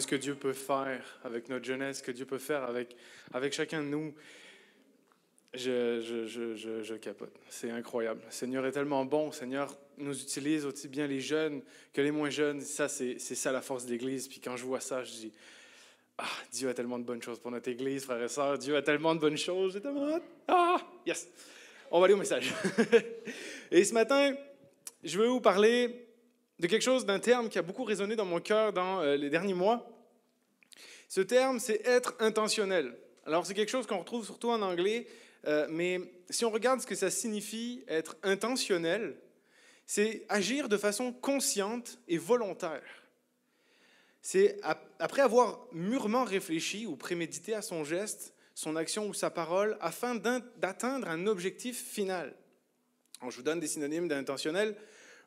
ce que Dieu peut faire avec notre jeunesse, ce que Dieu peut faire avec, avec chacun de nous? Je, je, je, je capote. C'est incroyable. Le Seigneur est tellement bon. Le Seigneur nous utilise aussi bien les jeunes que les moins jeunes. Ça, c'est ça la force de l'Église. Puis quand je vois ça, je dis Ah, Dieu a tellement de bonnes choses pour notre Église, frères et sœurs. Dieu a tellement de bonnes choses. J'ai tellement Ah, yes. On va aller au message. et ce matin, je veux vous parler de quelque chose, d'un terme qui a beaucoup résonné dans mon cœur dans euh, les derniers mois. Ce terme, c'est être intentionnel. Alors, c'est quelque chose qu'on retrouve surtout en anglais, euh, mais si on regarde ce que ça signifie être intentionnel, c'est agir de façon consciente et volontaire. C'est après avoir mûrement réfléchi ou prémédité à son geste, son action ou sa parole, afin d'atteindre un objectif final. je vous donne des synonymes d'intentionnel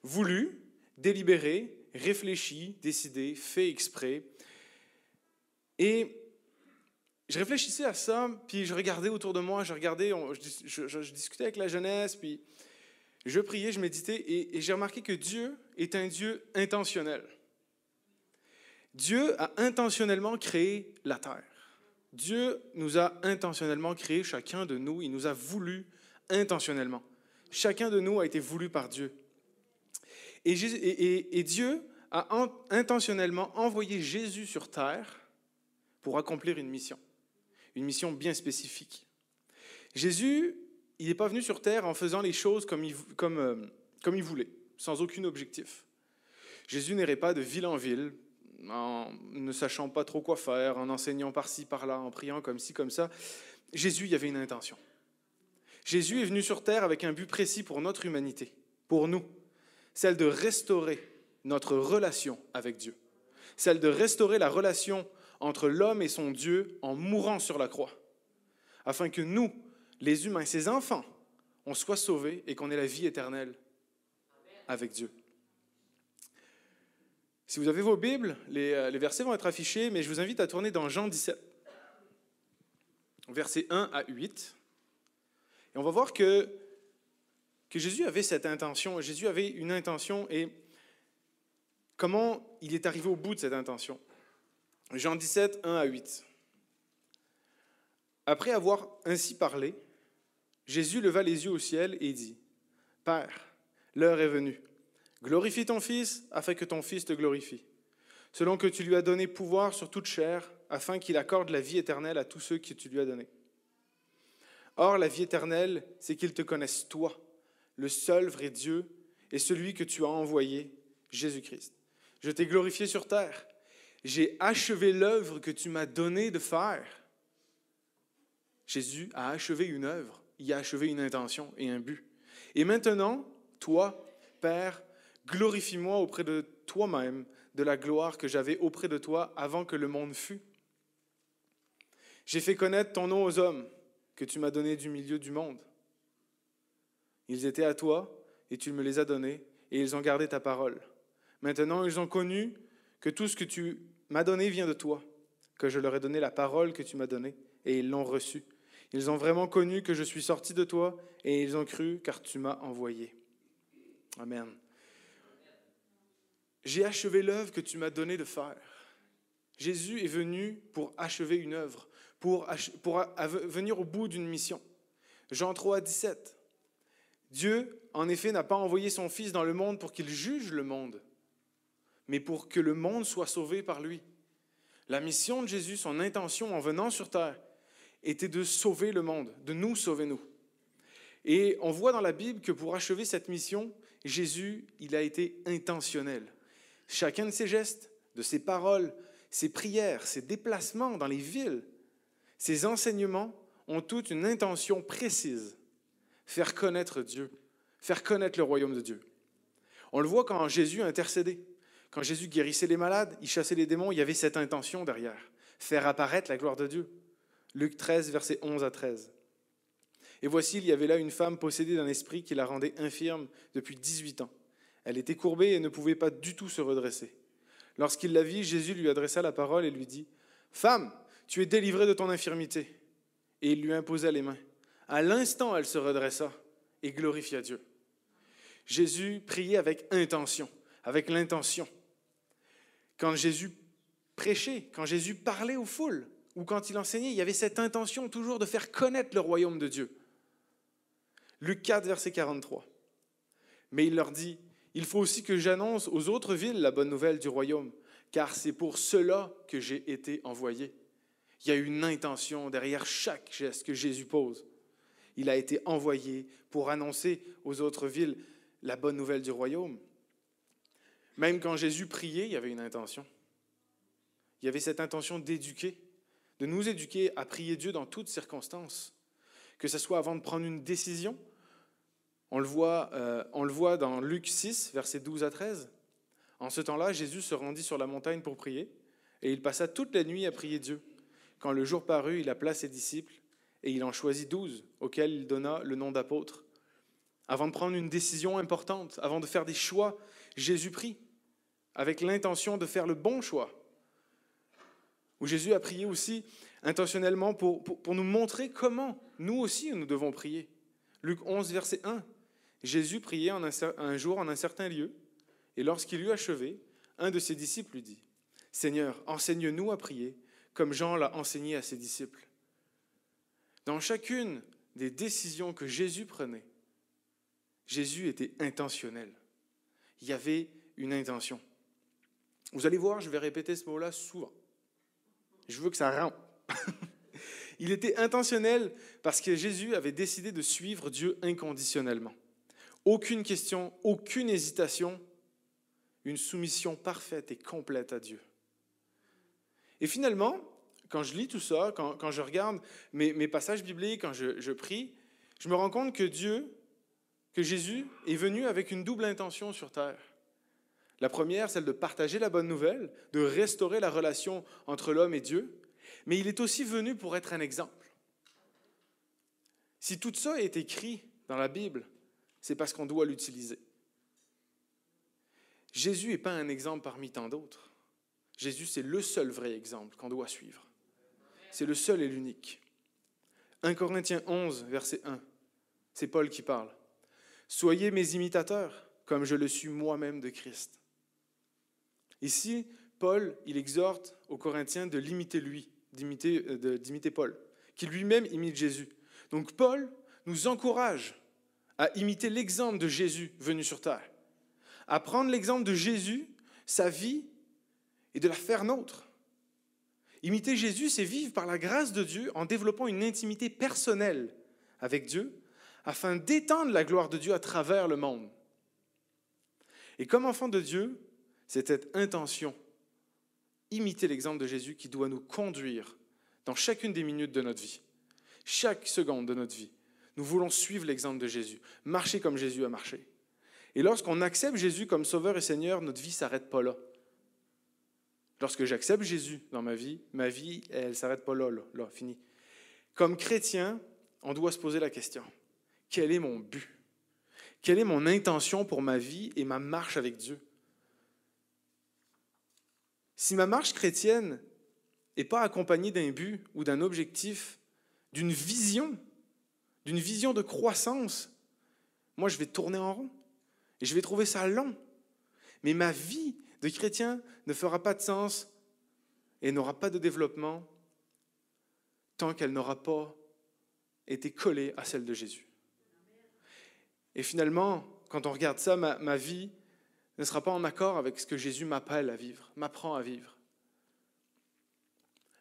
voulu, délibéré, réfléchi, décidé, fait exprès. Et je réfléchissais à ça, puis je regardais autour de moi, je regardais, discutais avec la jeunesse, puis je priais, je méditais, et, et j'ai remarqué que Dieu est un Dieu intentionnel. Dieu a intentionnellement créé la terre. Dieu nous a intentionnellement créé chacun de nous, il nous a voulu intentionnellement. Chacun de nous a été voulu par Dieu. Et, Dieu a intentionnellement envoyé Jésus sur terre pour accomplir une mission, une mission bien spécifique. Jésus, il n'est pas venu sur terre en faisant les choses comme il, comme, euh, comme il voulait, sans aucun objectif. Jésus n'irait pas de ville en ville, en ne sachant pas trop quoi faire, en enseignant par-ci, par-là, en priant comme ci, comme ça. Jésus, il y avait une intention. Jésus est venu sur terre avec un but précis pour notre humanité, pour nous celle de restaurer notre relation avec Dieu, celle de restaurer la relation entre l'homme et son Dieu en mourant sur la croix, afin que nous, les humains, ses enfants, on soit sauvés et qu'on ait la vie éternelle avec Dieu. Si vous avez vos Bibles, les, euh, les, versets vont être affichés, mais je vous invite à tourner dans Jean 17, versets 1 à 8. Et on va voir que Jésus avait cette intention, Jésus avait une intention et comment il est arrivé au bout de cette intention? Jean 17, 1 à 8. Après avoir ainsi parlé, Jésus leva les yeux au ciel et dit, Père, l'heure est venue. Glorifie ton Fils afin que ton Fils te glorifie, selon que tu lui as donné pouvoir sur toute chair, afin qu'il accorde la vie éternelle à tous ceux que tu lui as donnés. Or, la vie éternelle, c'est qu'ils te connaissent toi, le seul vrai Dieu est celui que tu as envoyé, Jésus-Christ. Je t'ai glorifié sur terre. J'ai achevé l'œuvre que tu m'as donné de faire. Jésus a achevé une œuvre, il a achevé une intention et un but. Et maintenant, toi, Père, glorifie-moi auprès de toi-même de la gloire que j'avais auprès de toi avant que le monde fût. J'ai fait connaître ton nom aux hommes que tu m'as donné du milieu du monde. Ils étaient à toi, et tu me les as donnés, et ils ont gardé ta parole. Maintenant, ils ont connu que tout ce que tu m'as donné vient de toi, que je leur ai donné la parole que tu m'as donnée, et ils l'ont reçue. Ils ont vraiment connu que je suis sorti de toi, et ils ont cru car tu m'as envoyé. Amen. J'ai achevé l'œuvre que tu m'as donné de faire. Jésus est venu pour achever une œuvre, pour, pour venir au bout d'une mission. Jean 3, 17. Dieu, en effet, n'a pas envoyé son Fils dans le monde pour qu'il juge le monde, mais pour que le monde soit sauvé par lui. La mission de Jésus, son intention en venant sur terre, était de sauver le monde, de nous sauver nous. Et on voit dans la Bible que pour achever cette mission, Jésus, il a été intentionnel. Chacun de ses gestes, de ses paroles, ses prières, ses déplacements dans les villes, ses enseignements ont toute une intention précise faire connaître Dieu, faire connaître le royaume de Dieu. On le voit quand Jésus intercédait. Quand Jésus guérissait les malades, il chassait les démons, il y avait cette intention derrière, faire apparaître la gloire de Dieu. Luc 13, versets 11 à 13. Et voici, il y avait là une femme possédée d'un esprit qui la rendait infirme depuis 18 ans. Elle était courbée et ne pouvait pas du tout se redresser. Lorsqu'il la vit, Jésus lui adressa la parole et lui dit, Femme, tu es délivrée de ton infirmité. Et il lui imposa les mains. À l'instant, elle se redressa et glorifia Dieu. Jésus priait avec intention, avec l'intention. Quand Jésus prêchait, quand Jésus parlait aux foules, ou quand il enseignait, il y avait cette intention toujours de faire connaître le royaume de Dieu. Luc 4, verset 43. Mais il leur dit, il faut aussi que j'annonce aux autres villes la bonne nouvelle du royaume, car c'est pour cela que j'ai été envoyé. Il y a une intention derrière chaque geste que Jésus pose. Il a été envoyé pour annoncer aux autres villes la bonne nouvelle du royaume. Même quand Jésus priait, il y avait une intention. Il y avait cette intention d'éduquer, de nous éduquer à prier Dieu dans toutes circonstances, que ce soit avant de prendre une décision. On le voit, euh, on le voit dans Luc 6, versets 12 à 13. En ce temps-là, Jésus se rendit sur la montagne pour prier, et il passa toute la nuit à prier Dieu. Quand le jour parut, il appela ses disciples, et il en choisit douze, auxquels il donna le nom d'apôtres. Avant de prendre une décision importante, avant de faire des choix, Jésus prie, avec l'intention de faire le bon choix. Où Jésus a prié aussi intentionnellement pour, nous montrer comment nous aussi nous devons prier. Luc 11, verset 1. Jésus priait un, un jour en un certain lieu, et lorsqu'il eut achevé, un de ses disciples lui dit, Seigneur, enseigne-nous à prier, comme Jean l'a enseigné à ses disciples. Dans chacune des décisions que Jésus prenait, Jésus était intentionnel. Il y avait une intention. Vous allez voir, je vais répéter ce mot-là souvent. Je veux que ça rentre. Il était intentionnel parce que Jésus avait décidé de suivre Dieu inconditionnellement. Aucune question, aucune hésitation, une soumission parfaite et complète à Dieu. Et finalement, quand je lis tout ça, quand, je regarde mes, passages bibliques, quand je, je prie, je me rends compte que Dieu, que Jésus est venu avec une double intention sur terre. La première, celle de partager la bonne nouvelle, de restaurer la relation entre l'homme et Dieu, mais il est aussi venu pour être un exemple. Si tout ça est écrit dans la Bible, c'est parce qu'on doit l'utiliser. Jésus n'est pas un exemple parmi tant d'autres. Jésus, c'est le seul vrai exemple qu'on doit suivre. C'est le seul et l'unique. 1 Corinthiens 11, verset 1, c'est Paul qui parle. Soyez mes imitateurs, comme je le suis moi-même de Christ. Ici, Paul, il exhorte aux Corinthiens de l'imiter lui, d'imiter, euh, d'imiter Paul, qui lui-même imite Jésus. Donc Paul nous encourage à imiter l'exemple de Jésus venu sur terre, à prendre l'exemple de Jésus, sa vie, et de la faire nôtre. Imiter Jésus, c'est vivre par la grâce de Dieu en développant une intimité personnelle avec Dieu afin d'étendre la gloire de Dieu à travers le monde. Et comme enfant de Dieu, c'est cette intention, imiter l'exemple de Jésus qui doit nous conduire dans chacune des minutes de notre vie, chaque seconde de notre vie. Nous voulons suivre l'exemple de Jésus, marcher comme Jésus a marché. Et lorsqu'on accepte Jésus comme Sauveur et Seigneur, notre vie ne s'arrête pas là. Lorsque j'accepte Jésus dans ma vie, ma vie, elle ne s'arrête pas là, là, fini. Comme chrétien, on doit se poser la question, quel est mon but? Quelle est mon intention pour ma vie et ma marche avec Dieu? Si ma marche chrétienne n'est pas accompagnée d'un but ou d'un objectif, d'une vision, d'une vision de croissance, moi je vais tourner en rond et je vais trouver ça long. Mais ma vie de chrétien ne fera pas de sens et n'aura pas de développement tant qu'elle n'aura pas été collée à celle de Jésus. Et finalement, quand on regarde ça, ma, vie ne sera pas en accord avec ce que Jésus m'appelle à vivre, m'apprend à vivre.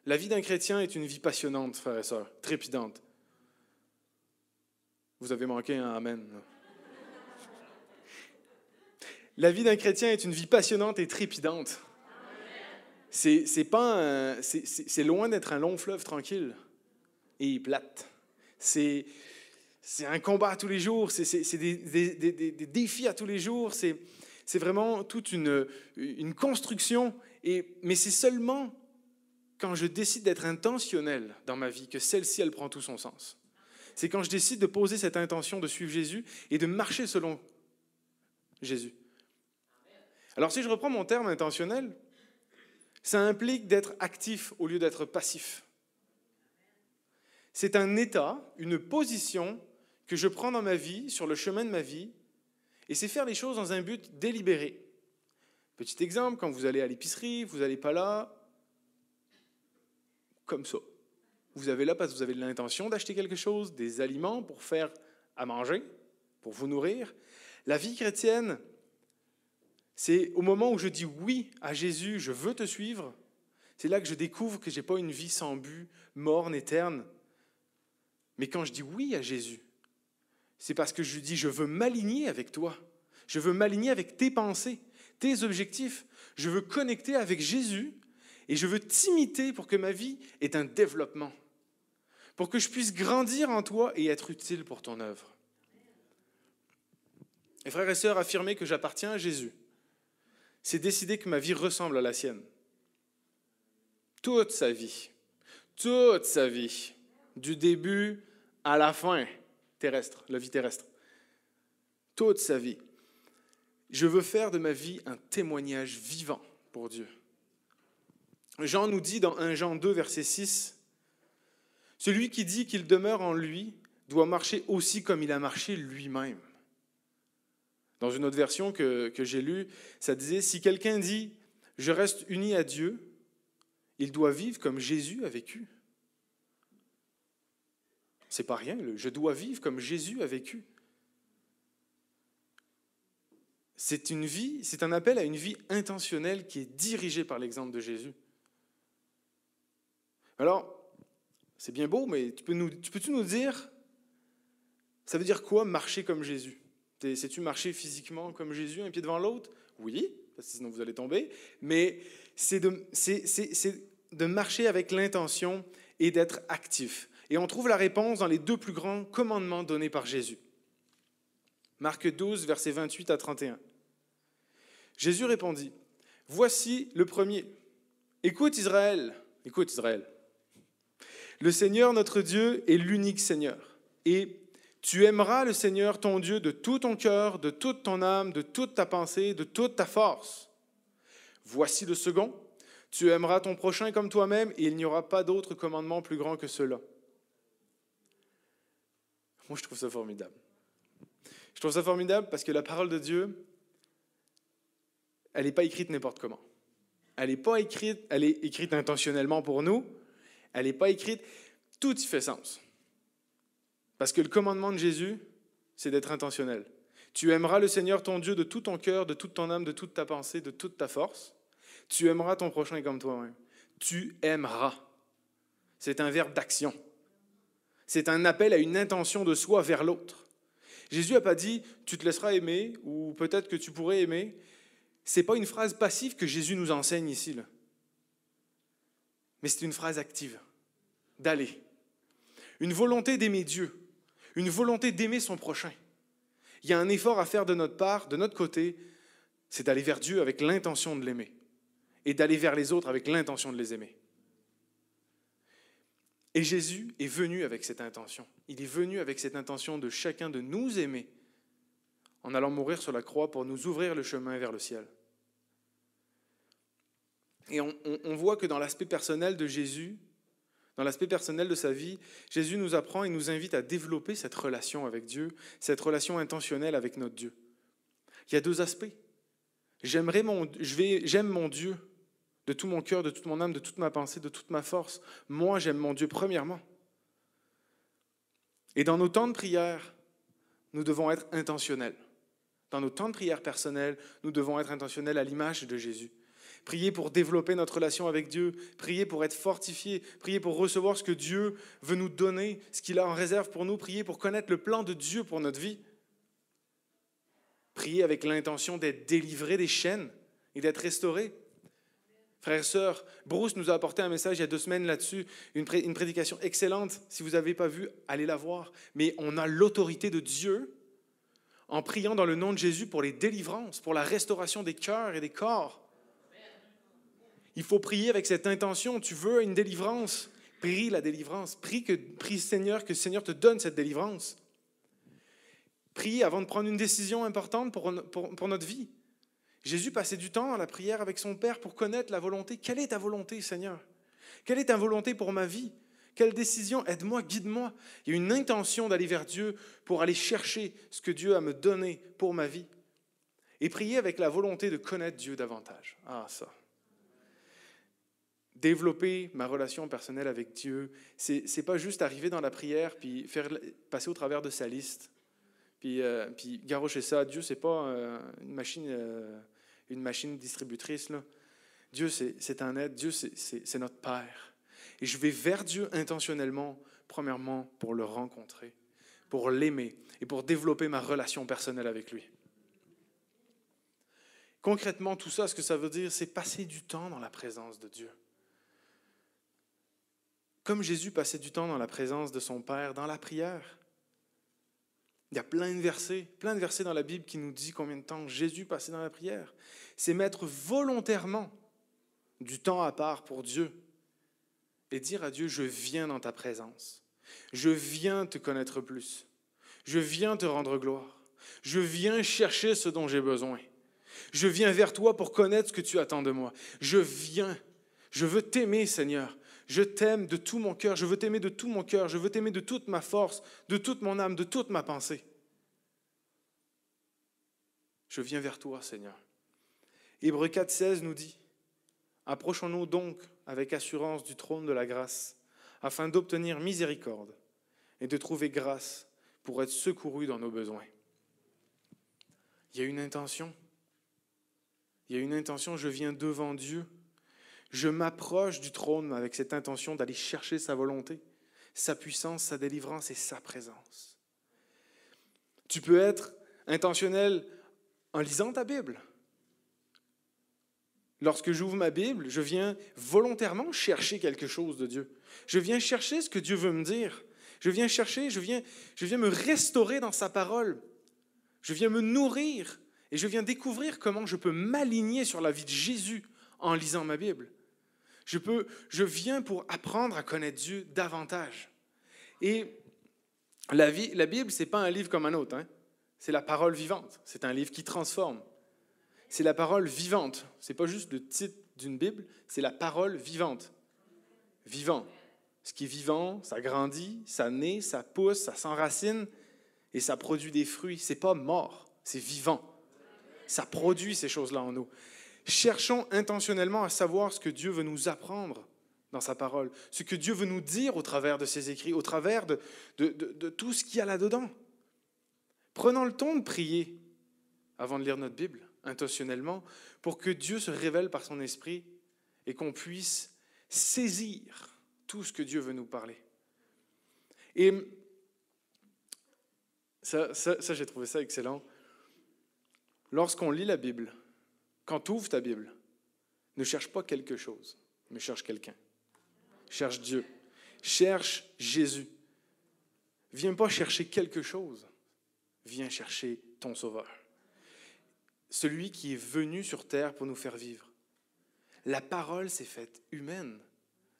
La vie d'un chrétien est une vie passionnante, frères et sœurs, trépidante. Vous avez manqué un Amen. La vie d'un chrétien est une vie passionnante et trépidante. C'est, loin d'être un long fleuve tranquille et plate. C'est, un combat à tous les jours, c'est, des, défis à tous les jours, c'est, vraiment toute une, construction. Mais c'est seulement quand je décide d'être intentionnel dans ma vie que celle-ci, elle prend tout son sens. C'est quand je décide de poser cette intention de suivre Jésus et de marcher selon Jésus. Alors si je reprends mon terme intentionnel, ça implique d'être actif au lieu d'être passif. C'est un état, une position que je prends dans ma vie, sur le chemin de ma vie, et c'est faire les choses dans un but délibéré. Petit exemple, quand vous allez à l'épicerie, vous n'allez pas là comme ça. Vous avez là parce que vous avez l'intention d'acheter quelque chose, des aliments pour faire à manger, pour vous nourrir. La vie chrétienne, c'est au moment où je dis oui à Jésus, je veux te suivre, c'est là que je découvre que je n'ai pas une vie sans but, morne, éterne. Mais quand je dis oui à Jésus, c'est parce que je lui dis, je veux m'aligner avec toi. Je veux m'aligner avec tes pensées, tes objectifs. Je veux connecter avec Jésus et je veux t'imiter pour que ma vie ait un développement, pour que je puisse grandir en toi et être utile pour ton œuvre. Et frères et sœurs, affirmer que j'appartiens à Jésus, c'est décider que ma vie ressemble à la sienne. Toute sa vie, toute sa vie, du début à la fin terrestre, la vie terrestre, toute sa vie. Je veux faire de ma vie un témoignage vivant pour Dieu. Jean nous dit dans 1 Jean 2, verset 6, Celui qui dit qu'il demeure en lui doit marcher aussi comme il a marché lui-même. Dans une autre version que, j'ai lue, ça disait, Si quelqu'un dit, je reste uni à Dieu, il doit vivre comme Jésus a vécu. C'est pas rien, je dois vivre comme Jésus a vécu. C'est une vie, c'est un appel à une vie intentionnelle qui est dirigée par l'exemple de Jésus. Alors, c'est bien beau, mais tu peux tu peux-tu nous dire, ça veut dire quoi marcher comme Jésus? Sais-tu marcher physiquement comme Jésus, un pied devant l'autre? Oui, parce que sinon vous allez tomber. Mais c'est de, de marcher avec l'intention et d'être actif. Et on trouve la réponse dans les deux plus grands commandements donnés par Jésus. Marc 12, versets 28 à 31. Jésus répondit, Voici le premier. Écoute Israël, écoute Israël. Le Seigneur notre Dieu est l'unique Seigneur. Et tu aimeras le Seigneur ton Dieu de tout ton cœur, de toute ton âme, de toute ta pensée, de toute ta force. Voici le second. Tu aimeras ton prochain comme toi-même et il n'y aura pas d'autre commandement plus grand que cela. Moi, je trouve ça formidable. Je trouve ça formidable parce que la parole de Dieu, elle n'est pas écrite n'importe comment. Elle n'est pas écrite, est écrite intentionnellement pour nous. Elle n'est pas écrite, tout y fait sens. Parce que le commandement de Jésus, c'est d'être intentionnel. Tu aimeras le Seigneur ton Dieu de tout ton cœur, de toute ton âme, de toute ta pensée, de toute ta force. Tu aimeras ton prochain comme toi-même. Tu aimeras. C'est un verbe d'action. C'est un appel à une intention de soi vers l'autre. Jésus n'a pas dit tu te laisseras aimer ou peut-être que tu pourrais aimer. Ce n'est pas une phrase passive que Jésus nous enseigne ici. Mais c'est une phrase active, d'aller. Une volonté d'aimer Dieu, une volonté d'aimer son prochain. Il y a un effort à faire de notre part, de notre côté, c'est d'aller vers Dieu avec l'intention de l'aimer et d'aller vers les autres avec l'intention de les aimer. Et Jésus est venu avec cette intention. Il est venu avec cette intention de chacun de nous aimer en allant mourir sur la croix pour nous ouvrir le chemin vers le ciel. Et on, voit que dans l'aspect personnel de Jésus, dans l'aspect personnel de sa vie, Jésus nous apprend et nous invite à développer cette relation avec Dieu, cette relation intentionnelle avec notre Dieu. Il y a deux aspects. J'aime mon Dieu de tout mon cœur, de toute mon âme, de toute ma pensée, de toute ma force. Moi, j'aime mon Dieu premièrement. Et dans nos temps de prière, nous devons être intentionnels. Dans nos temps de prière personnels, nous devons être intentionnels à l'image de Jésus. Prier pour développer notre relation avec Dieu, prier pour être fortifié, prier pour recevoir ce que Dieu veut nous donner, ce qu'il a en réserve pour nous, prier pour connaître le plan de Dieu pour notre vie. Prier avec l'intention d'être délivré des chaînes et d'être restauré. Frères et sœurs, Bruce nous a apporté un message il y a deux semaines là-dessus, une, prédication excellente. Si vous n'avez pas vu, allez la voir. Mais on a l'autorité de Dieu en priant dans le nom de Jésus pour les délivrances, pour la restauration des cœurs et des corps. Il faut prier avec cette intention. Tu veux une délivrance, prie la délivrance. Prie, que, prie Seigneur, que Seigneur te donne cette délivrance. Prie avant de prendre une décision importante pour, pour, pour notre vie. Jésus passait du temps à la prière avec son Père pour connaître la volonté. Quelle est ta volonté, Seigneur? Quelle est ta volonté pour ma vie? Quelle décision? Aide-moi, guide-moi. Il y a une intention d'aller vers Dieu pour aller chercher ce que Dieu a me donné pour ma vie. Et prier avec la volonté de connaître Dieu davantage. Ah, ça. Développer ma relation personnelle avec Dieu, c'est n'est pas juste arriver dans la prière puis faire passer au travers de sa liste, puis, euh, puis ça. Dieu, c'est pas euh, une machine, euh, une machine distributrice là. Dieu, c'est un être. Dieu, c'est notre Père. Et je vais vers Dieu intentionnellement, premièrement pour le rencontrer, pour l'aimer et pour développer ma relation personnelle avec lui. Concrètement, tout ça, ce que ça veut dire, c'est passer du temps dans la présence de Dieu. Comme Jésus passait du temps dans la présence de son Père, dans la prière. Il y a plein de versets, plein de versets dans la Bible qui nous disent combien de temps Jésus passait dans la prière. C'est mettre volontairement du temps à part pour Dieu et dire à Dieu, je viens dans ta présence. Je viens te connaître plus. Je viens te rendre gloire. Je viens chercher ce dont j'ai besoin. Je viens vers toi pour connaître ce que tu attends de moi. Je viens. Je veux t'aimer, Seigneur. Je t'aime de tout mon cœur. Je veux t'aimer de tout mon cœur. Je veux t'aimer de toute ma force, de toute mon âme, de toute ma pensée. Je viens vers toi, Seigneur. Hébreu 4,16 nous dit Approchons-nous donc avec assurance du trône de la grâce, afin d'obtenir miséricorde et de trouver grâce pour être secouru dans nos besoins. Il y a une intention il y a une intention, je viens devant Dieu. Je m'approche du trône avec cette intention d'aller chercher sa volonté, sa puissance, sa délivrance et sa présence. Tu peux être intentionnel en lisant ta Bible. Lorsque j'ouvre ma Bible, je viens volontairement chercher quelque chose de Dieu. Je viens chercher ce que Dieu veut me dire. Je viens chercher, je viens, je viens me restaurer dans sa parole. Je viens me nourrir et je viens découvrir comment je peux m'aligner sur la vie de Jésus en lisant ma Bible. Je, peux, je viens pour apprendre à connaître Dieu davantage. Et la, vie, la Bible, ce n'est pas un livre comme un autre. Hein. C'est la parole vivante. C'est un livre qui transforme. C'est la parole vivante. Ce n'est pas juste le titre d'une Bible, c'est la parole vivante. Vivant. Ce qui est vivant, ça grandit, ça naît, ça pousse, ça s'enracine et ça produit des fruits. C'est pas mort, c'est vivant. Ça produit ces choses-là en nous. Cherchons intentionnellement à savoir ce que Dieu veut nous apprendre dans sa parole, ce que Dieu veut nous dire au travers de ses écrits, au travers de, tout ce qu'il y a là-dedans. Prenons le temps de prier avant de lire notre Bible, intentionnellement, pour que Dieu se révèle par son esprit et qu'on puisse saisir tout ce que Dieu veut nous parler. Et ça j'ai trouvé ça excellent. Lorsqu'on lit la Bible, quand tu ouvres ta Bible, ne cherche pas quelque chose, mais cherche quelqu'un. Cherche Dieu. Cherche Jésus. Viens pas chercher quelque chose, viens chercher ton Sauveur. Celui qui est venu sur terre pour nous faire vivre. La parole s'est faite humaine.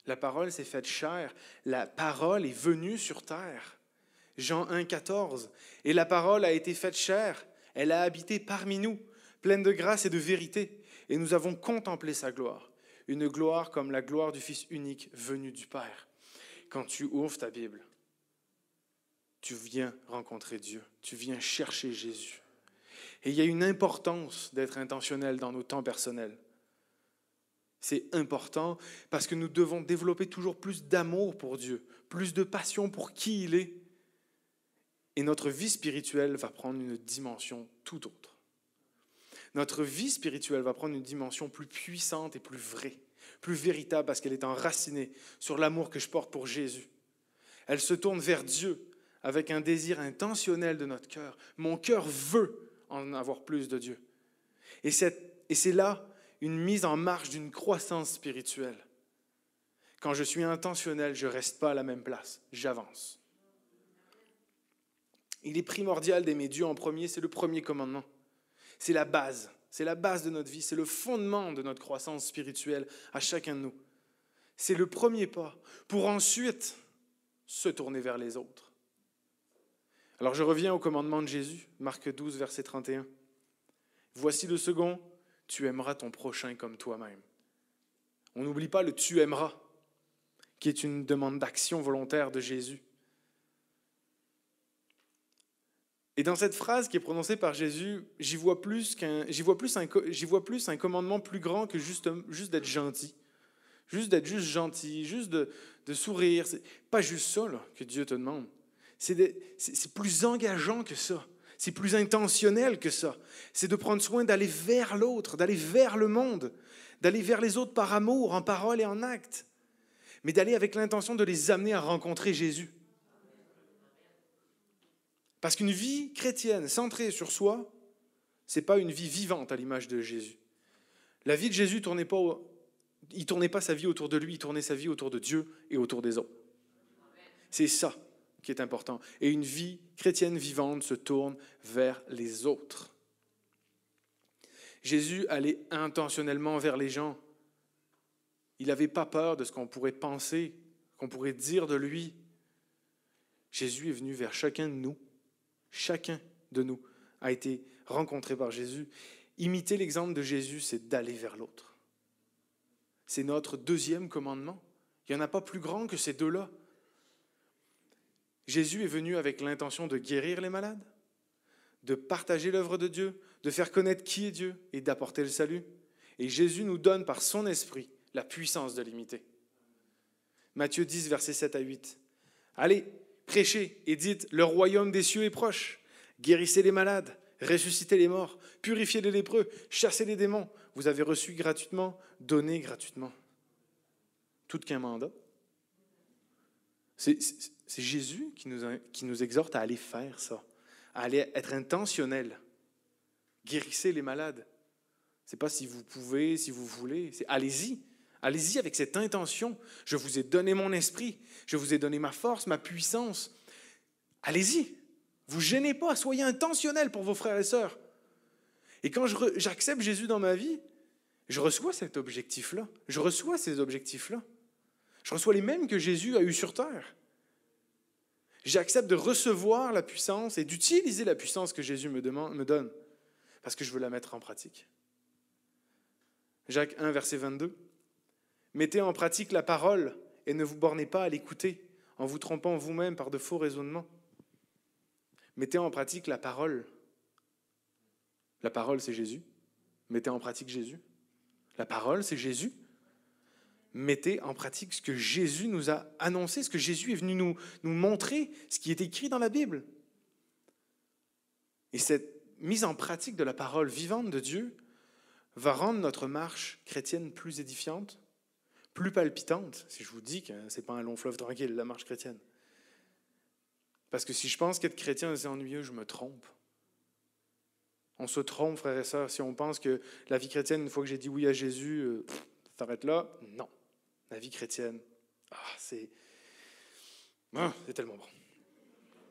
La parole s'est faite chair. La parole est venue sur terre. Jean 1, 14. Et la parole a été faite chair elle a habité parmi nous, pleine de grâce et de vérité, et nous avons contemplé sa gloire, une gloire comme la gloire du Fils unique venu du Père. Quand tu ouvres ta Bible, tu viens rencontrer Dieu, tu viens chercher Jésus. Et il y a une importance d'être intentionnel dans nos temps personnels. C'est important parce que nous devons développer toujours plus d'amour pour Dieu, plus de passion pour qui il est, et notre vie spirituelle va prendre une dimension tout autre. Notre vie spirituelle va prendre une dimension plus puissante et plus vraie, plus véritable parce qu'elle est enracinée sur l'amour que je porte pour Jésus. Elle se tourne vers Dieu avec un désir intentionnel de notre cœur. Mon cœur veut en avoir plus de Dieu. Et c'est là une mise en marche d'une croissance spirituelle. Quand je suis intentionnel, je ne reste pas à la même place, j'avance. Il est primordial d'aimer Dieu en premier, c'est le premier commandement. C'est la base, c'est la base de notre vie, c'est le fondement de notre croissance spirituelle à chacun de nous. C'est le premier pas pour ensuite se tourner vers les autres. Alors je reviens au commandement de Jésus, Marc 12, verset 31. Voici le second, tu aimeras ton prochain comme toi-même. On n'oublie pas le tu aimeras, qui est une demande d'action volontaire de Jésus. Et dans cette phrase qui est prononcée par Jésus, j'y vois plus, qu'un, j'y vois plus, un, j'y vois plus un commandement plus grand que juste, juste d'être gentil. Juste d'être juste gentil, juste de, sourire. C'est pas juste ça que Dieu te demande. C'est plus engageant que ça. C'est plus intentionnel que ça. C'est de prendre soin d'aller vers l'autre, d'aller vers le monde, d'aller vers les autres par amour, en parole et en acte, mais d'aller avec l'intention de les amener à rencontrer Jésus. Parce qu'une vie chrétienne centrée sur soi, c'est pas une vie vivante à l'image de Jésus. La vie de Jésus tournait pas, tournait pas sa vie autour de lui, il tournait sa vie autour de Dieu et autour des autres. C'est ça qui est important. Et une vie chrétienne vivante se tourne vers les autres. Jésus allait intentionnellement vers les gens. Il n'avait pas peur de ce qu'on pourrait penser, qu'on pourrait dire de lui. Jésus est venu vers chacun de nous. Chacun de nous a été rencontré par Jésus. Imiter l'exemple de Jésus, c'est d'aller vers l'autre. C'est notre deuxième commandement. Il n'y en a pas plus grand que ces deux-là. Jésus est venu avec l'intention de guérir les malades, de partager l'œuvre de Dieu, de faire connaître qui est Dieu et d'apporter le salut. Et Jésus nous donne par son esprit la puissance de l'imiter. Matthieu 10, versets 7 à 8. Allez, prêchez et dites, le royaume des cieux est proche. Guérissez les malades, ressuscitez les morts, purifiez les lépreux, chassez les démons. Vous avez reçu gratuitement, donnez gratuitement. Tout qu'un mandat. C'est Jésus qui nous, qui nous exhorte à aller faire ça, à aller être intentionnel. Guérissez les malades. C'est pas si vous pouvez, si vous voulez, c'est allez-y. Allez-y avec cette intention. Je vous ai donné mon esprit, je vous ai donné ma force, ma puissance. Allez-y. Vous gênez pas, soyez intentionnel pour vos frères et sœurs. Et quand j'accepte Jésus dans ma vie, je reçois cet objectif-là. Je reçois ces objectifs-là. Je reçois les mêmes que Jésus a eu sur terre. J'accepte de recevoir la puissance et d'utiliser la puissance que Jésus me, me donne, parce que je veux la mettre en pratique. Jacques 1, verset 22. Mettez en pratique la parole et ne vous bornez pas à l'écouter en vous trompant vous-même par de faux raisonnements. Mettez en pratique la parole. La parole, c'est Jésus. Mettez en pratique Jésus. La parole, c'est Jésus mettez en pratique ce que Jésus nous a annoncé, ce que Jésus est venu nous, nous montrer, ce qui est écrit dans la Bible. Et cette mise en pratique de la parole vivante de Dieu va rendre notre marche chrétienne plus édifiante, plus palpitante, si je vous dis que ce n'est pas un long fleuve tranquille, la marche chrétienne. Parce que si je pense qu'être chrétien, c'est ennuyeux, je me trompe. On se trompe, frères et sœurs, si on pense que la vie chrétienne, une fois que j'ai dit oui à Jésus, euh, s'arrête là. Non. La vie chrétienne, ah, c'est ah, tellement bon.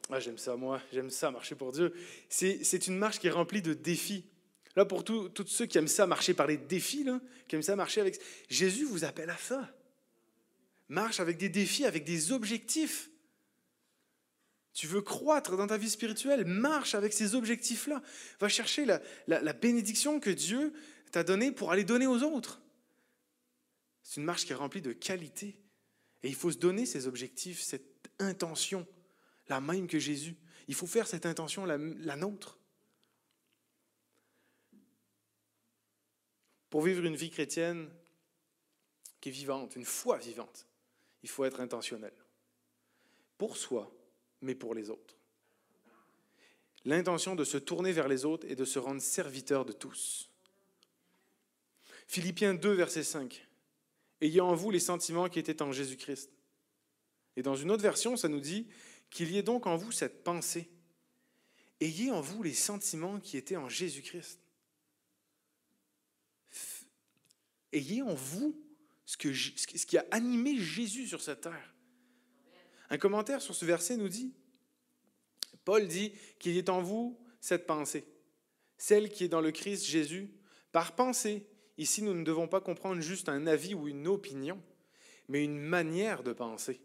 Ah, j'aime ça, moi, j'aime ça, marcher pour Dieu. C'est une marche qui est remplie de défis. Là, pour tous ceux qui aiment ça, marcher par les défis, qui aiment ça, marcher avec... Jésus vous appelle à ça. Marche avec des défis, avec des objectifs. Tu veux croître dans ta vie spirituelle, marche avec ces objectifs-là. Va chercher la, bénédiction que Dieu t'a donnée pour aller donner aux autres. C'est une marche qui est remplie de qualité. Et il faut se donner ces objectifs, cette intention, la même que Jésus. Il faut faire cette intention la nôtre. Pour vivre une vie chrétienne qui est vivante, une foi vivante, il faut être intentionnel. Pour soi, mais pour les autres. L'intention de se tourner vers les autres et de se rendre serviteur de tous. Philippiens 2, verset 5. Ayez en vous les sentiments qui étaient en Jésus-Christ. Et dans une autre version, ça nous dit qu'il y ait donc en vous cette pensée. Ayez en vous les sentiments qui étaient en Jésus-Christ. Ayez en vous ce, qui a animé Jésus sur cette terre. Un commentaire sur ce verset nous dit, Paul dit qu'il y ait en vous cette pensée, celle qui est dans le Christ Jésus, par pensée Ici, nous ne devons pas comprendre juste un avis ou une opinion, mais une manière de penser.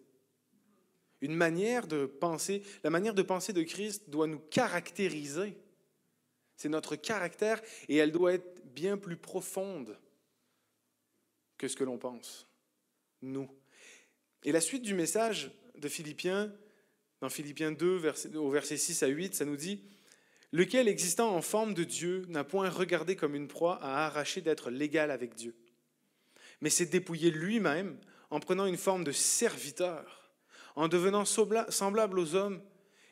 Une manière de penser. La manière de penser de Christ doit nous caractériser. C'est notre caractère et elle doit être bien plus profonde que ce que l'on pense. Nous. Et la suite du message de Philippiens, dans Philippiens 2, au verset 6 à 8, ça nous dit lequel, existant en forme de Dieu, n'a point regardé comme une proie à arracher d'être l'égal avec Dieu. mais s'est dépouillé lui-même en prenant une forme de serviteur, en devenant semblable aux hommes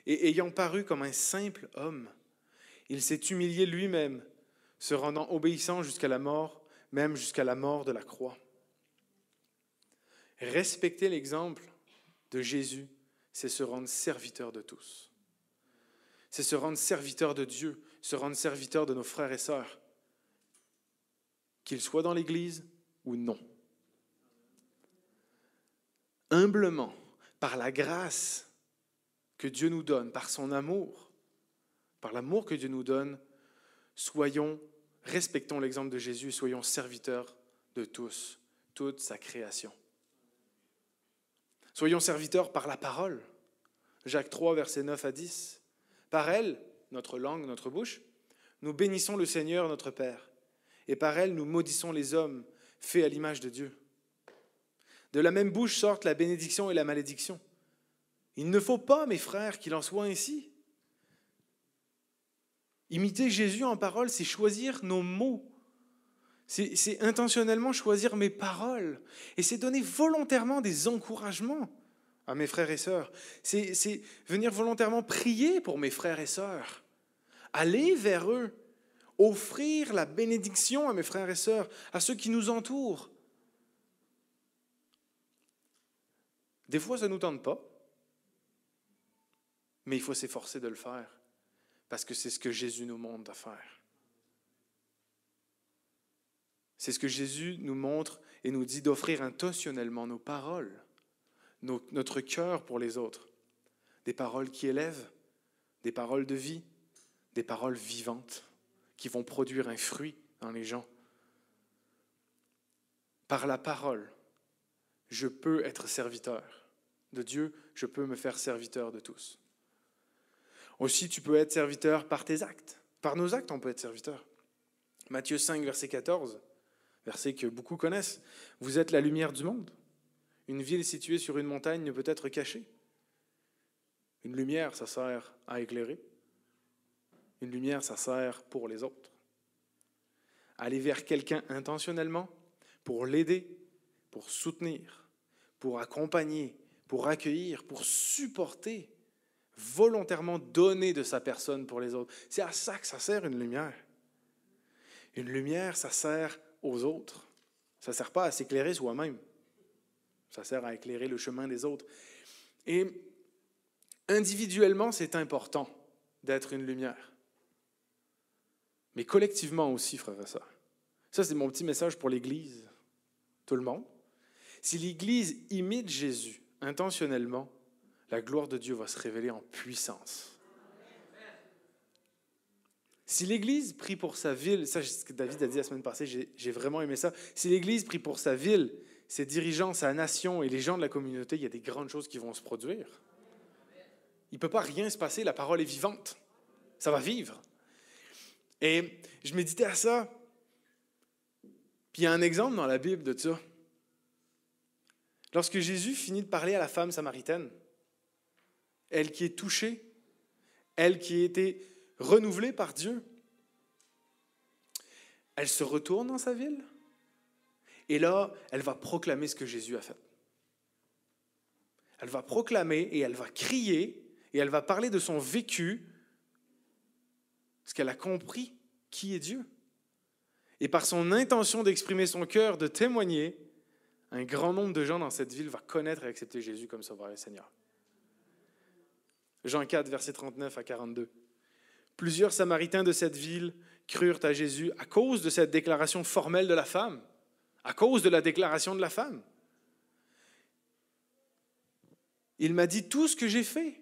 et ayant paru comme un simple homme. Il s'est humilié lui-même, se rendant obéissant jusqu'à la mort, même jusqu'à la mort de la croix. Respecter l'exemple de Jésus, c'est se rendre serviteur de tous. C'est se rendre serviteur de Dieu, se rendre serviteur de nos frères et sœurs, qu'ils soient dans l'Église ou non. Humblement, par la grâce que Dieu nous donne, par son amour, par l'amour que Dieu nous donne, soyons, respectons l'exemple de Jésus, soyons serviteurs de tous, toute sa création. Soyons serviteurs par la parole. Jacques 3, versets 9 à 10. Par elle, notre langue, notre bouche, nous bénissons le Seigneur notre Père, et par elle nous maudissons les hommes faits à l'image de Dieu. De la même bouche sortent la bénédiction et la malédiction. Il ne faut pas, mes frères, qu'il en soit ainsi. Imiter Jésus en parole, c'est choisir nos mots. C'est intentionnellement choisir mes paroles. Et c'est donner volontairement des encouragements à mes frères et sœurs. C'est venir volontairement prier pour mes frères et sœurs. Aller vers eux. Offrir la bénédiction à mes frères et sœurs, à ceux qui nous entourent. Des fois, ça ne nous tente pas, mais il faut s'efforcer de le faire, parce que c'est ce que Jésus nous montre à faire. C'est ce que Jésus nous montre et nous dit d'offrir intentionnellement nos paroles, notre cœur pour les autres. Des paroles qui élèvent, des paroles de vie, des paroles vivantes qui vont produire un fruit dans les gens. Par la parole, je peux être serviteur de Dieu, je peux me faire serviteur de tous. Aussi, tu peux être serviteur par tes actes. Par nos actes, on peut être serviteur. Matthieu 5, verset 14, verset que beaucoup connaissent. Vous êtes la lumière du monde. Une ville située sur une montagne ne peut être cachée. Une lumière, ça sert à éclairer. Une lumière, ça sert pour les autres. Aller vers quelqu'un intentionnellement pour l'aider, pour soutenir, pour accompagner, pour accueillir, pour supporter, volontairement donner de sa personne pour les autres. C'est à ça que ça sert une lumière. Une lumière, ça sert aux autres. Ça ne sert pas à s'éclairer soi-même. Ça sert à éclairer le chemin des autres. Et individuellement, c'est important d'être une lumière. Mais collectivement aussi, frère et sœurs. Ça, c'est mon petit message pour l'Église. Tout le monde. Si l'Église imite Jésus intentionnellement, la gloire de Dieu va se révéler en puissance. Si l'Église prie pour sa ville, ça c'est ce que David a dit la semaine passée, j'ai vraiment aimé ça. Si l'Église prie pour sa ville, ses dirigeants, sa nation et les gens de la communauté, il y a des grandes choses qui vont se produire. Il ne peut pas rien se passer, la parole est vivante. Ça va vivre. Et je méditais à ça. Puis il y a un exemple dans la Bible de ça. Lorsque Jésus finit de parler à la femme samaritaine, elle qui est touchée, elle qui a été renouvelée par Dieu, elle se retourne dans sa ville et là, elle va proclamer ce que Jésus a fait. Elle va proclamer et elle va crier et elle va parler de son vécu, parce qu'elle a compris qui est Dieu. Et par son intention d'exprimer son cœur, de témoigner, un grand nombre de gens dans cette ville va connaître et accepter Jésus comme Sauveur et Seigneur. Jean 4, verset 39 à 42. Plusieurs Samaritains de cette ville crurent à Jésus à cause de cette déclaration formelle de la femme, à cause de la déclaration de la femme. Il m'a dit tout ce que j'ai fait,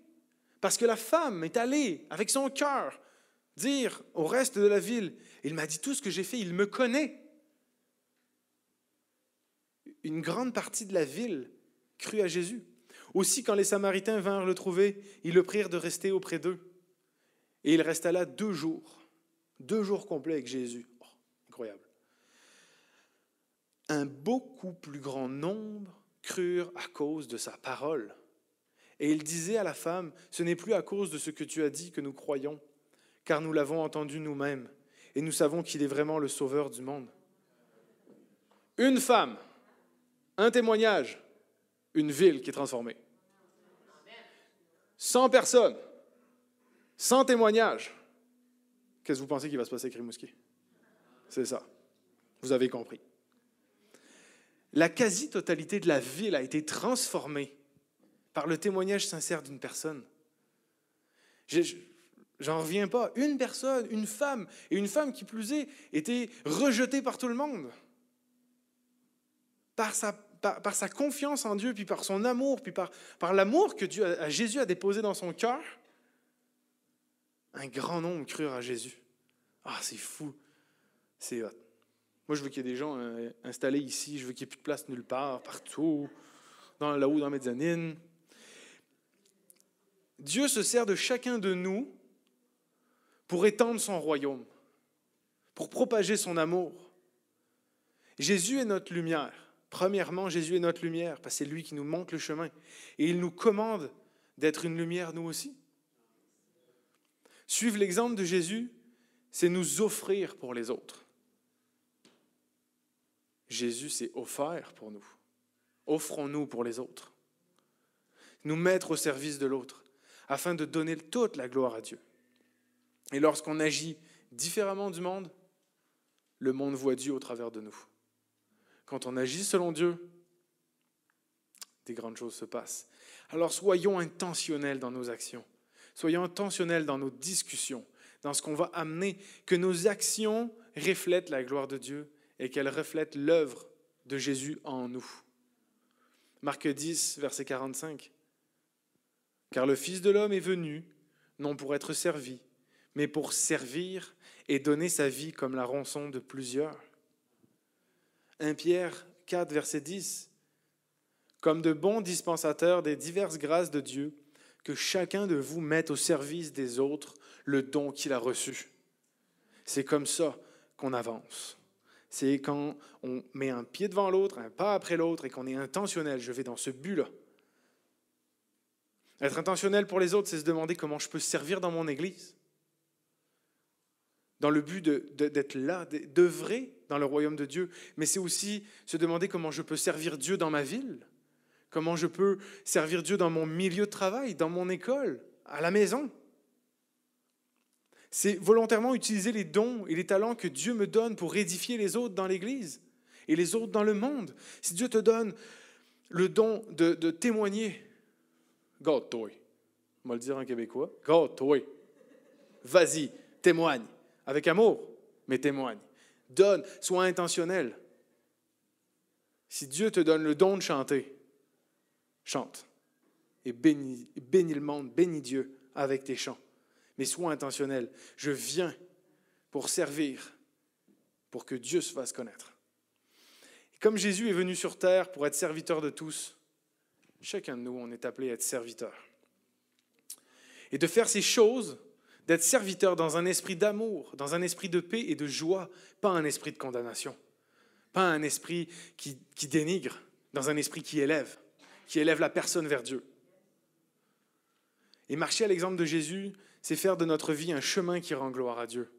parce que la femme est allée avec son cœur dire au reste de la ville, il m'a dit tout ce que j'ai fait, il me connaît. Une grande partie de la ville crut à Jésus. Aussi, quand les Samaritains vinrent le trouver, ils le prirent de rester auprès d'eux. Et il resta là deux jours, deux jours complets avec Jésus. Oh, incroyable. Un beaucoup plus grand nombre crurent à cause de sa parole. Et il disait à la femme, ce n'est plus à cause de ce que tu as dit que nous croyons, car nous l'avons entendu nous-mêmes, et nous savons qu'il est vraiment le Sauveur du monde. Une femme Un témoignage, une ville qui est transformée. 100 personnes, 100 témoignages. Qu'est-ce que vous pensez qu'il va se passer avec Rimouski? C'est ça. Vous avez compris. La quasi-totalité de la ville a été transformée par le témoignage sincère d'une personne. J'en reviens pas. Une personne, une femme, et une femme qui plus est, était rejetée par tout le monde. Par sa, par, sa confiance en Dieu, puis par son amour, puis par, par l'amour que Dieu, à Jésus a déposé dans son cœur, un grand nombre crurent à Jésus. Ah, c'est fou. C'est Moi, je veux qu'il y ait des gens euh, installés ici. Je veux qu'il n'y ait plus de place nulle part, partout, dans, là-haut, dans Médianine. Dieu se sert de chacun de nous pour étendre son royaume, pour propager son amour. Jésus est notre lumière. Premièrement, Jésus est notre lumière, parce que c'est lui qui nous montre le chemin. Et il nous commande d'être une lumière, nous aussi. Suivre l'exemple de Jésus, c'est nous offrir pour les autres. Jésus s'est offert pour nous. Offrons-nous pour les autres. Nous mettre au service de l'autre, afin de donner toute la gloire à Dieu. Et lorsqu'on agit différemment du monde, le monde voit Dieu au travers de nous. Quand on agit selon Dieu, des grandes choses se passent. Alors soyons intentionnels dans nos actions. Soyons intentionnels dans nos discussions, dans ce qu'on va amener, que nos actions reflètent la gloire de Dieu et qu'elles reflètent l'œuvre de Jésus en nous. Marc 10, verset 45. Car le Fils de l'homme est venu, non pour être servi, mais pour servir et donner sa vie comme la rançon de plusieurs. 1 Pierre 4, verset 10. Comme de bons dispensateurs des diverses grâces de Dieu, que chacun de vous mette au service des autres le don qu'il a reçu. C'est comme ça qu'on avance. C'est quand on met un pied devant l'autre, un pas après l'autre, et qu'on est intentionnel. Je vais dans ce but-là. Être intentionnel pour les autres, c'est se demander comment je peux servir dans mon Église dans le but d'être là, d'œuvrer dans le royaume de Dieu, mais c'est aussi se demander comment je peux servir Dieu dans ma ville, comment je peux servir Dieu dans mon milieu de travail, dans mon école, à la maison. C'est volontairement utiliser les dons et les talents que Dieu me donne pour édifier les autres dans l'Église et les autres dans le monde. Si Dieu te donne le don de, témoigner, garde-toi. On va le dire en québécois. Garde-toi. Vas-y, témoigne avec amour, mais témoigne. Donne, sois intentionnel. Si Dieu te donne le don de chanter, chante. Et bénis, bénis le monde, bénis Dieu avec tes chants. Mais sois intentionnel. Je viens pour servir, pour que Dieu se fasse connaître. Et comme Jésus est venu sur terre pour être serviteur de tous, chacun de nous, on est appelé à être serviteur. Et de faire ces choses d'être serviteur dans un esprit d'amour, dans un esprit de paix et de joie, pas un esprit de condamnation, pas un esprit qui, dénigre, dans un esprit qui élève, qui élève la personne vers Dieu. Et marcher à l'exemple de Jésus, c'est faire de notre vie un chemin qui rend gloire à Dieu.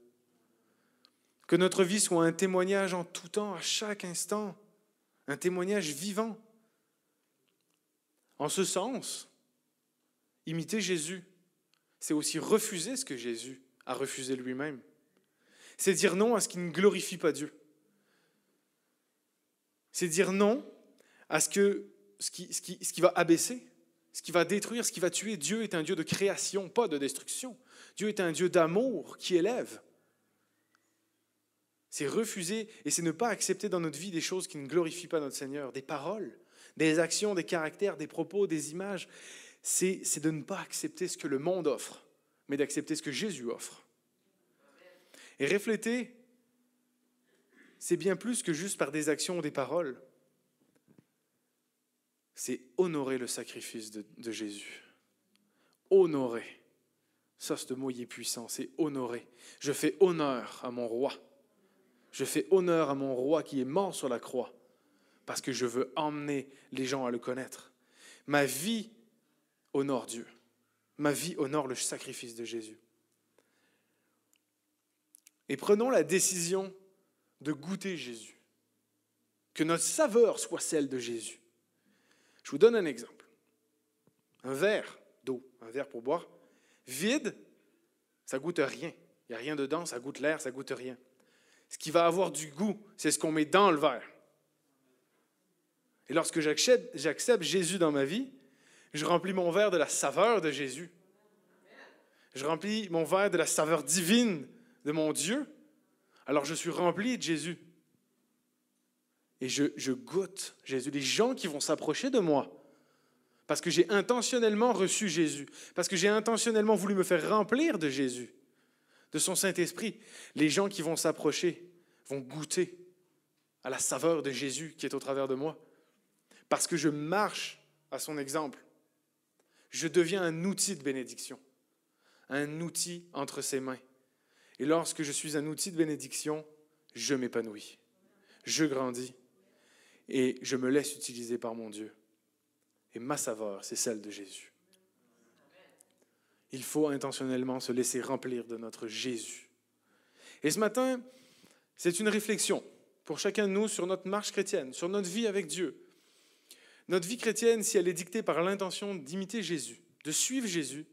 Que notre vie soit un témoignage en tout temps, à chaque instant, un témoignage vivant. En ce sens, imiter Jésus, c'est aussi refuser ce que Jésus a refusé lui-même. C'est dire non à ce qui ne glorifie pas Dieu. C'est dire non à ce, que, ce, qui, ce, qui, ce qui va abaisser, ce qui va détruire, ce qui va tuer. Dieu est un Dieu de création, pas de destruction. Dieu est un Dieu d'amour qui élève. C'est refuser et c'est ne pas accepter dans notre vie des choses qui ne glorifient pas notre Seigneur, des paroles, des actions, des caractères, des propos, des images c'est de ne pas accepter ce que le monde offre, mais d'accepter ce que Jésus offre. Et refléter, c'est bien plus que juste par des actions ou des paroles. C'est honorer le sacrifice de, Jésus. Honorer. Ça, ce mot est puissant, c'est honorer. Je fais honneur à mon roi. Je fais honneur à mon roi qui est mort sur la croix parce que je veux emmener les gens à le connaître. Ma vie honore Dieu. Ma vie honore le sacrifice de Jésus. Et prenons la décision de goûter Jésus. que notre saveur soit celle de Jésus. Je vous donne un exemple. Un verre d'eau, un verre pour boire, vide, ça goûte rien. Il n'y a rien dedans, ça goûte l'air, ça goûte rien. Ce qui va avoir du goût, c'est ce qu'on met dans le verre. Et lorsque j'accepte Jésus dans ma vie, je remplis mon verre de la saveur de Jésus. Je remplis mon verre de la saveur divine de mon Dieu. Alors je suis rempli de Jésus. Et je, goûte Jésus. Les gens qui vont s'approcher de moi, parce que j'ai intentionnellement reçu Jésus, parce que j'ai intentionnellement voulu me faire remplir de Jésus, de son Saint-Esprit, les gens qui vont s'approcher vont goûter à la saveur de Jésus qui est au travers de moi, parce que je marche à son exemple. Je deviens un outil de bénédiction, un outil entre ses mains. Et lorsque je suis un outil de bénédiction, je m'épanouis, je grandis et je me laisse utiliser par mon Dieu. Et ma saveur, c'est celle de Jésus. Il faut intentionnellement se laisser remplir de notre Jésus. Et ce matin, c'est une réflexion pour chacun de nous sur notre marche chrétienne, sur notre vie avec Dieu. Notre vie chrétienne, si elle est dictée par l'intention d'imiter Jésus, de suivre Jésus,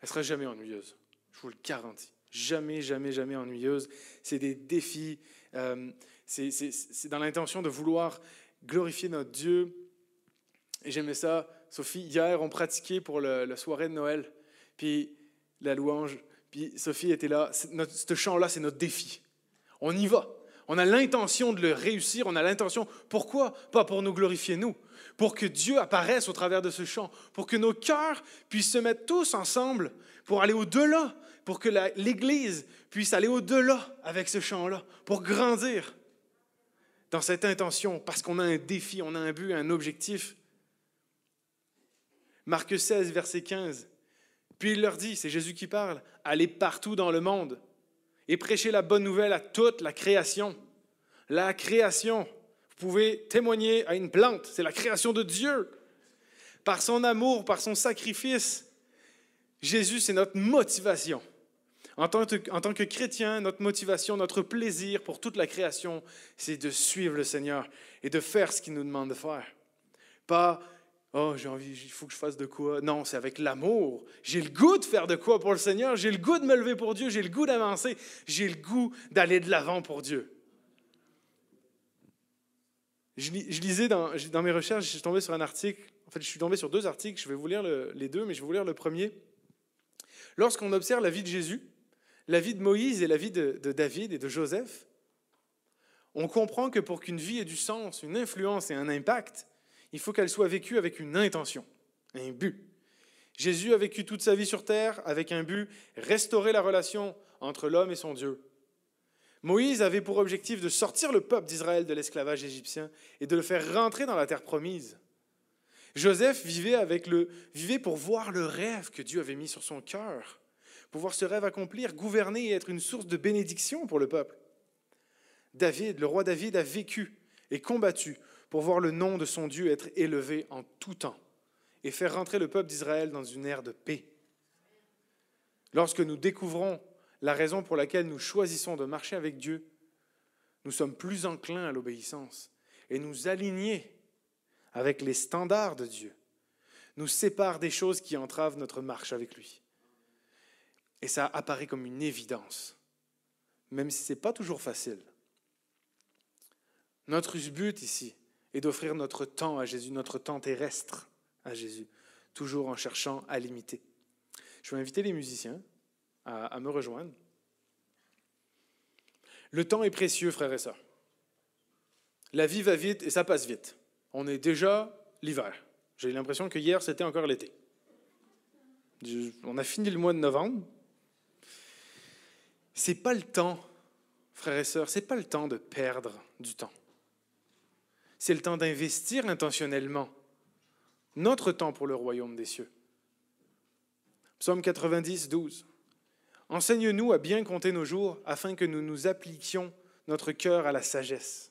elle sera jamais ennuyeuse. Je vous le garantis. Jamais, jamais, jamais ennuyeuse. C'est des défis. Euh, c'est dans l'intention de vouloir glorifier notre Dieu, et j'aimais ça. Sophie, hier, on pratiquait pour la soirée de Noël. Puis la louange. Puis Sophie était là. Ce chant-là, c'est notre défi. On y va. On a l'intention de le réussir. On a l'intention. Pourquoi Pas pour nous glorifier, nous? Pour que Dieu apparaisse au travers de ce chant. Pour que nos cœurs puissent se mettre tous ensemble pour aller au-delà. Pour que l'Église puisse aller au-delà avec ce chant-là. Pour grandir dans cette intention. Parce qu'on a un défi, on a un but, un objectif. Marc 16, verset 15. Puis il leur dit, c'est Jésus qui parle, allez partout dans le monde et prêchez la bonne nouvelle à toute la création. La création. Vous pouvez témoigner à une plante, c'est la création de Dieu. Par son amour, par son sacrifice, Jésus, c'est notre motivation. En tant, que, en tant que chrétien, notre motivation, notre plaisir pour toute la création, c'est de suivre le Seigneur et de faire ce qu'il nous demande de faire. Pas Oh, j'ai envie, il faut que je fasse de quoi? Non, c'est avec l'amour. J'ai le goût de faire de quoi pour le Seigneur. J'ai le goût de me lever pour Dieu. J'ai le goût d'avancer. J'ai le goût d'aller de l'avant pour Dieu. Je, lisais dans, mes recherches, je suis tombé sur un article. En fait, je suis tombé sur deux articles. Je vais vous lire les deux, mais je vais vous lire le premier. Lorsqu'on observe la vie de Jésus, la vie de Moïse et la vie de David et de Joseph, on comprend que pour qu'une vie ait du sens, une influence et un impact, il faut qu'elle soit vécue avec une intention, un but. Jésus a vécu toute sa vie sur terre avec un but, restaurer la relation entre l'homme et son Dieu. Moïse avait pour objectif de sortir le peuple d'Israël de l'esclavage égyptien et de le faire rentrer dans la terre promise. Joseph vivait, pour voir le rêve que Dieu avait mis sur son cœur, pour voir ce rêve accomplir, gouverner et être une source de bénédiction pour le peuple. David, le roi David, a vécu et combattu pour voir le nom de son Dieu être élevé en tout temps et faire rentrer le peuple d'Israël dans une ère de paix. Lorsque nous découvrons la raison pour laquelle nous choisissons de marcher avec Dieu, nous sommes plus enclins à l'obéissance et nous aligner avec les standards de Dieu nous sépare des choses qui entravent notre marche avec lui. Et ça apparaît comme une évidence, même si ce n'est pas toujours facile. Notre but ici, et d'offrir notre temps à Jésus, notre temps terrestre à Jésus, toujours en cherchant à l'imiter. Je vais inviter les musiciens à, me rejoindre. Le temps est précieux, frères et sœurs. La vie va vite et ça passe vite. On est déjà l'hiver. J'ai l'impression que hier, c'était encore l'été. On a fini le mois de novembre. C'est pas le temps, frères et sœurs, c'est pas le temps de perdre du temps c'est le temps d'investir intentionnellement notre temps pour le royaume des cieux. Psaume 90, 12. Enseigne-nous à bien compter nos jours afin que nous nous appliquions notre cœur à la sagesse.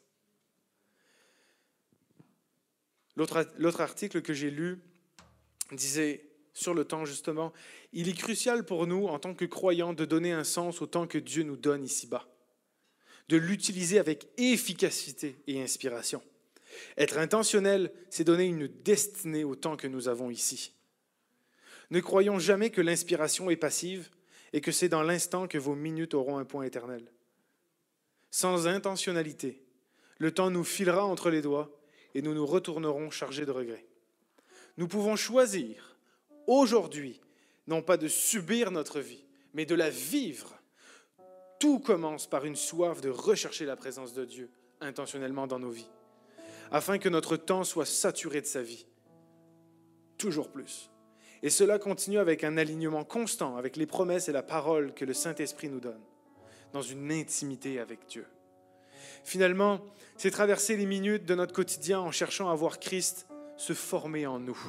L'autre article que j'ai lu disait sur le temps justement, il est crucial pour nous en tant que croyants de donner un sens au temps que Dieu nous donne ici-bas de l'utiliser avec efficacité et inspiration. Être intentionnel, c'est donner une destinée au temps que nous avons ici. Ne croyons jamais que l'inspiration est passive et que c'est dans l'instant que vos minutes auront un point éternel. Sans intentionnalité, le temps nous filera entre les doigts et nous nous retournerons chargés de regrets. Nous pouvons choisir aujourd'hui, non pas de subir notre vie, mais de la vivre. Tout commence par une soif de rechercher la présence de Dieu intentionnellement dans nos vies, afin que notre temps soit saturé de sa vie. Toujours plus. Et cela continue avec un alignement constant avec les promesses et la parole que le Saint-Esprit nous donne, dans une intimité avec Dieu. Finalement, c'est traverser les minutes de notre quotidien en cherchant à voir Christ se former en nous.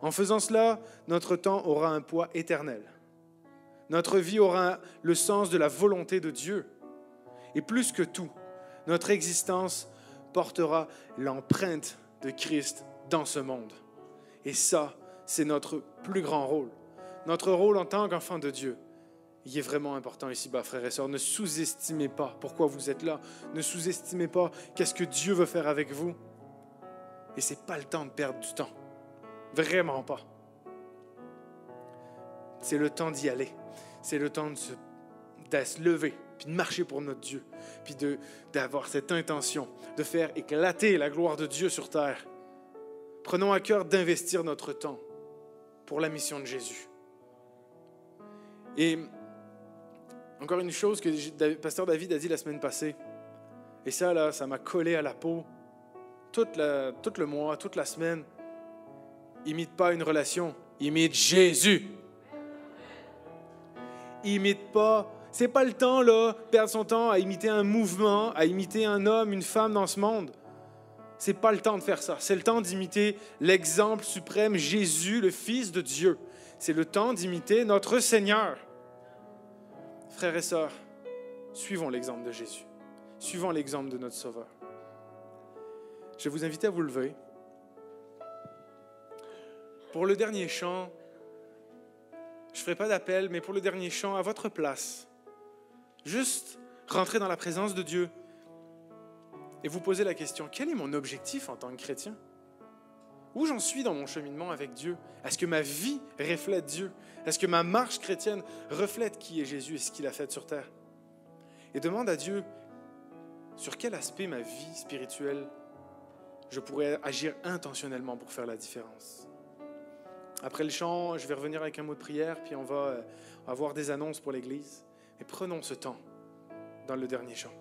En faisant cela, notre temps aura un poids éternel. Notre vie aura le sens de la volonté de Dieu. Et plus que tout, notre existence portera l'empreinte de Christ dans ce monde. Et ça, c'est notre plus grand rôle. Notre rôle en tant qu'enfant de Dieu, il est vraiment important ici-bas, frères et sœurs. Ne sous-estimez pas pourquoi vous êtes là. Ne sous-estimez pas qu'est-ce que Dieu veut faire avec vous. Et ce n'est pas le temps de perdre du temps. Vraiment pas. C'est le temps d'y aller. C'est le temps de de se, lever, puis de marcher pour notre Dieu, puis d'avoir cette intention de faire éclater la gloire de Dieu sur terre. Prenons à cœur d'investir notre temps pour la mission de Jésus. Et encore une chose que pasteur David a dit la semaine passée, et ça, là, ça m'a collé à la peau toute la, tout le mois, toute la semaine. Imite pas une relation, imite Jésus. Imite pas. C'est pas le temps, là, perdre son temps à imiter un mouvement, à imiter un homme, une femme dans ce monde. C'est pas le temps de faire ça. C'est le temps d'imiter l'exemple suprême, Jésus, le Fils de Dieu. C'est le temps d'imiter notre Seigneur. Frères et sœurs, suivons l'exemple de Jésus. Suivons l'exemple de notre Sauveur. Je vais vous inviter à vous lever. Pour le dernier chant, je ne ferai pas d'appel, mais pour le dernier chant, à votre place, juste rentrer dans la présence de Dieu et vous posez la question, quel est mon objectif en tant que chrétien? Où j'en suis dans mon cheminement avec Dieu? Est-ce que ma vie reflète Dieu? Est-ce que ma marche chrétienne reflète qui est Jésus et ce qu'il a fait sur terre? Et demande à Dieu, sur quel aspect ma vie spirituelle je pourrais agir intentionnellement pour faire la différence? Après le chant, je vais revenir avec un mot de prière, puis on va avoir des annonces pour l'Église. Mais prenons ce temps dans le dernier chant.